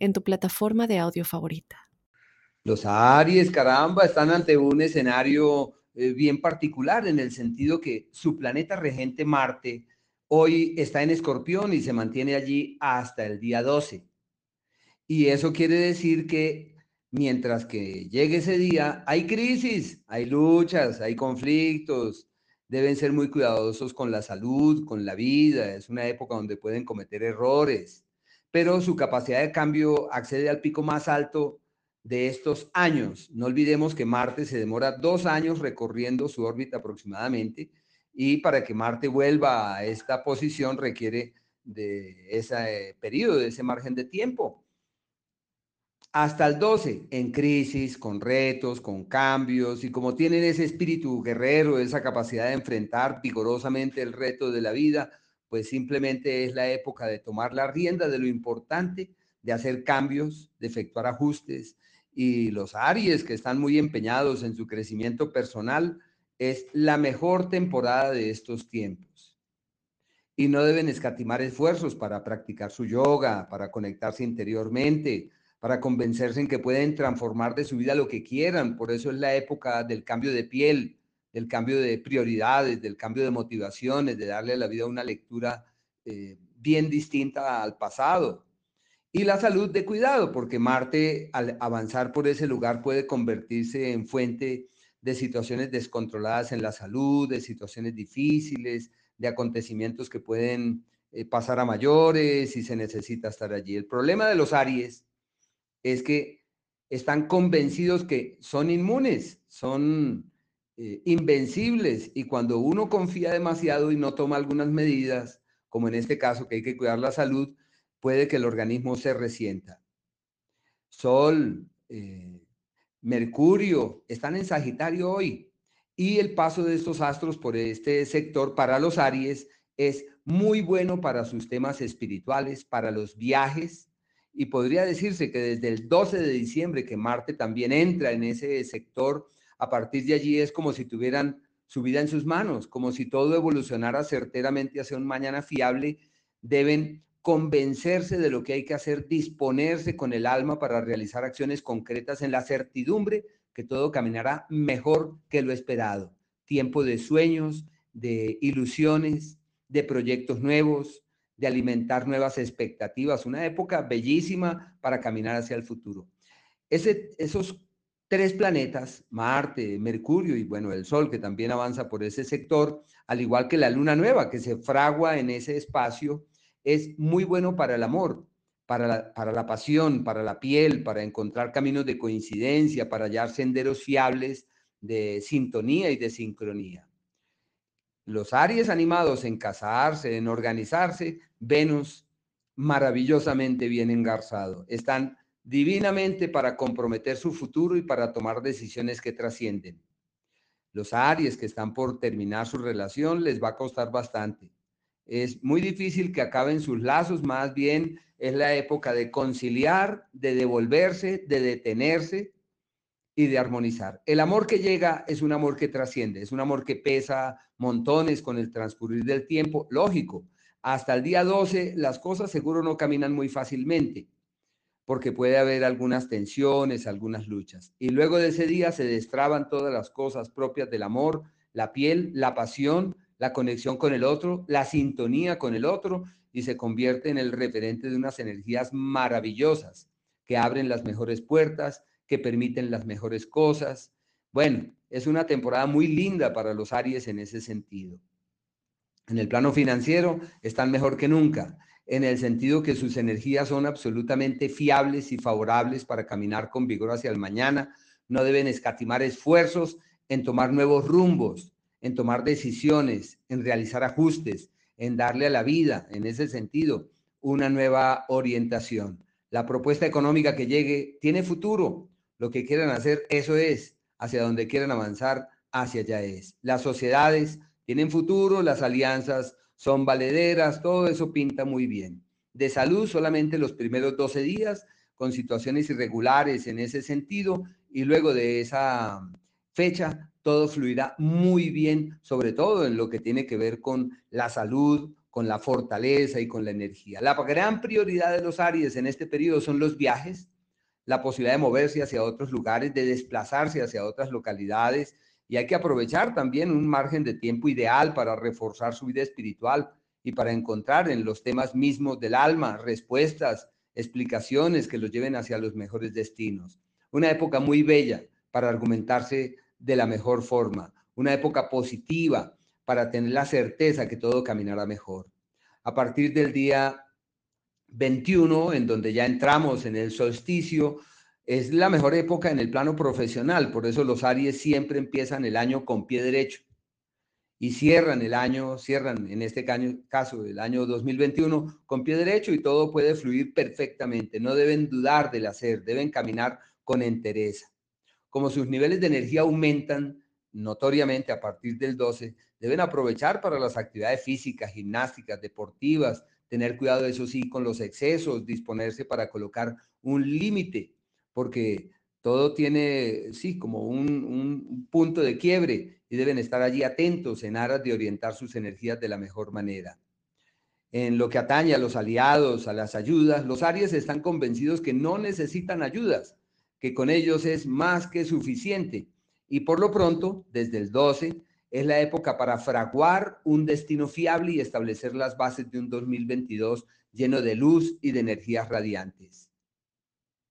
en tu plataforma de audio favorita. Los Aries, caramba, están ante un escenario eh, bien particular en el sentido que su planeta regente Marte hoy está en Escorpión y se mantiene allí hasta el día 12. Y eso quiere decir que mientras que llegue ese día, hay crisis, hay luchas, hay conflictos, deben ser muy cuidadosos con la salud, con la vida, es una época donde pueden cometer errores pero su capacidad de cambio accede al pico más alto de estos años. No olvidemos que Marte se demora dos años recorriendo su órbita aproximadamente y para que Marte vuelva a esta posición requiere de ese periodo, de ese margen de tiempo. Hasta el 12, en crisis, con retos, con cambios, y como tienen ese espíritu guerrero, esa capacidad de enfrentar vigorosamente el reto de la vida, pues simplemente es la época de tomar la rienda de lo importante, de hacer cambios, de efectuar ajustes. Y los Aries que están muy empeñados en su crecimiento personal, es la mejor temporada de estos tiempos. Y no deben escatimar esfuerzos para practicar su yoga, para conectarse interiormente, para convencerse en que pueden transformar de su vida lo que quieran. Por eso es la época del cambio de piel, del cambio de prioridades, del cambio de motivaciones, de darle a la vida una lectura eh, bien distinta al pasado. Y la salud de cuidado, porque Marte al avanzar por ese lugar puede convertirse en fuente de situaciones descontroladas en la salud, de situaciones difíciles, de acontecimientos que pueden eh, pasar a mayores y se necesita estar allí. El problema de los Aries es que están convencidos que son inmunes, son eh, invencibles y cuando uno confía demasiado y no toma algunas medidas, como en este caso que hay que cuidar la salud, puede que el organismo se resienta. Sol, eh, Mercurio están en Sagitario hoy y el paso de estos astros por este sector para los Aries es muy bueno para sus temas espirituales, para los viajes y podría decirse que desde el 12 de diciembre que Marte también entra en ese sector, a partir de allí es como si tuvieran su vida en sus manos, como si todo evolucionara certeramente hacia un mañana fiable, deben convencerse de lo que hay que hacer, disponerse con el alma para realizar acciones concretas en la certidumbre que todo caminará mejor que lo esperado. Tiempo de sueños, de ilusiones, de proyectos nuevos, de alimentar nuevas expectativas, una época bellísima para caminar hacia el futuro. Ese, esos tres planetas, Marte, Mercurio y bueno, el Sol, que también avanza por ese sector, al igual que la luna nueva, que se fragua en ese espacio, es muy bueno para el amor, para la, para la pasión, para la piel, para encontrar caminos de coincidencia, para hallar senderos fiables de sintonía y de sincronía. Los Aries animados en casarse, en organizarse, Venus maravillosamente bien engarzado. Están divinamente para comprometer su futuro y para tomar decisiones que trascienden. Los Aries que están por terminar su relación les va a costar bastante. Es muy difícil que acaben sus lazos, más bien es la época de conciliar, de devolverse, de detenerse y de armonizar. El amor que llega es un amor que trasciende, es un amor que pesa montones con el transcurrir del tiempo. Lógico, hasta el día 12 las cosas seguro no caminan muy fácilmente porque puede haber algunas tensiones, algunas luchas. Y luego de ese día se destraban todas las cosas propias del amor, la piel, la pasión, la conexión con el otro, la sintonía con el otro, y se convierte en el referente de unas energías maravillosas que abren las mejores puertas, que permiten las mejores cosas. Bueno, es una temporada muy linda para los Aries en ese sentido. En el plano financiero están mejor que nunca en el sentido que sus energías son absolutamente fiables y favorables para caminar con vigor hacia el mañana. No deben escatimar esfuerzos en tomar nuevos rumbos, en tomar decisiones, en realizar ajustes, en darle a la vida, en ese sentido, una nueva orientación. La propuesta económica que llegue tiene futuro. Lo que quieran hacer, eso es. Hacia donde quieran avanzar, hacia allá es. Las sociedades tienen futuro, las alianzas son valederas, todo eso pinta muy bien. De salud solamente los primeros 12 días, con situaciones irregulares en ese sentido, y luego de esa fecha todo fluirá muy bien, sobre todo en lo que tiene que ver con la salud, con la fortaleza y con la energía. La gran prioridad de los Aries en este periodo son los viajes, la posibilidad de moverse hacia otros lugares, de desplazarse hacia otras localidades y hay que aprovechar también un margen de tiempo ideal para reforzar su vida espiritual y para encontrar en los temas mismos del alma respuestas, explicaciones que los lleven hacia los mejores destinos. Una época muy bella para argumentarse de la mejor forma, una época positiva para tener la certeza que todo caminará mejor. A partir del día 21, en donde ya entramos en el solsticio, es la mejor época en el plano profesional, por eso los Aries siempre empiezan el año con pie derecho y cierran el año, cierran en este caso el año 2021 con pie derecho y todo puede fluir perfectamente. No deben dudar del hacer, deben caminar con entereza. Como sus niveles de energía aumentan notoriamente a partir del 12, deben aprovechar para las actividades físicas, gimnásticas, deportivas, tener cuidado, eso sí, con los excesos, disponerse para colocar un límite porque todo tiene, sí, como un, punto de quiebre y deben estar allí atentos en aras de orientar sus energías de la mejor manera. En lo que atañe a los aliados, a las ayudas, los Aries están convencidos que no necesitan ayudas, que con ellos es más que suficiente. Y por lo pronto, desde el 12, es la época para fraguar un destino fiable y establecer las bases de un 2022 lleno de luz y de energías radiantes.